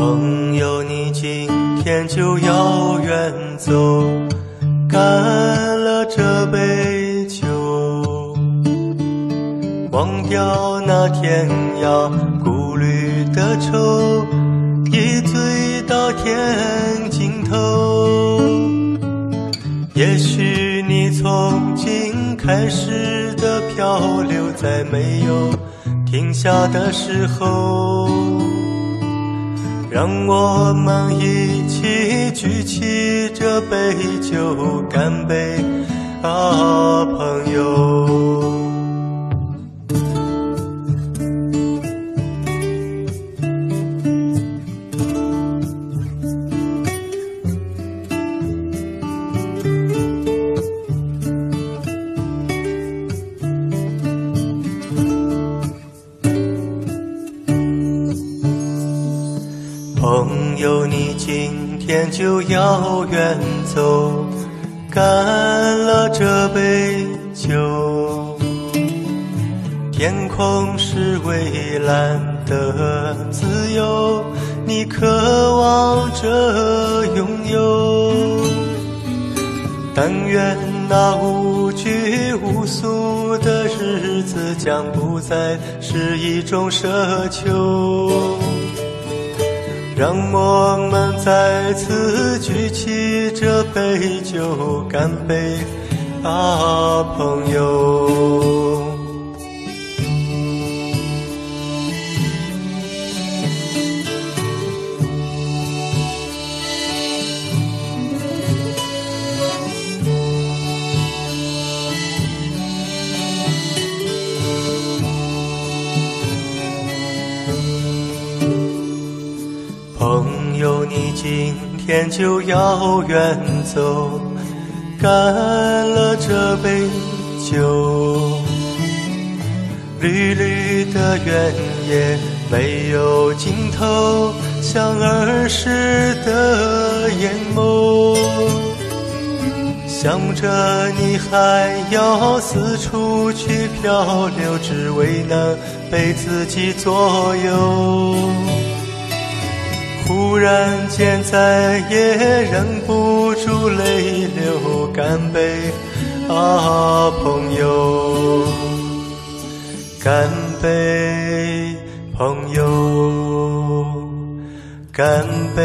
朋友，你今天就要远走，干了这杯酒，忘掉那天涯孤旅的愁，一醉到天尽头。也许你从今开始的漂流，在没有停下的时候。让我们一起举起这杯酒，干杯啊，朋朋友，你今天就要远走，干了这杯酒。天空是蔚蓝的自由，你渴望着拥有。但愿那无拘无束的日子，将不再是一种奢求。让我们再次举起这杯酒，干杯啊，朋友！你今天就要远走，干了这杯酒。绿绿的原野没有尽头，像儿时的眼眸。想着你还要四处去漂流，只为能被自己左右。忽然间再也忍不住泪流，干杯啊，朋友！干杯，朋友！干杯，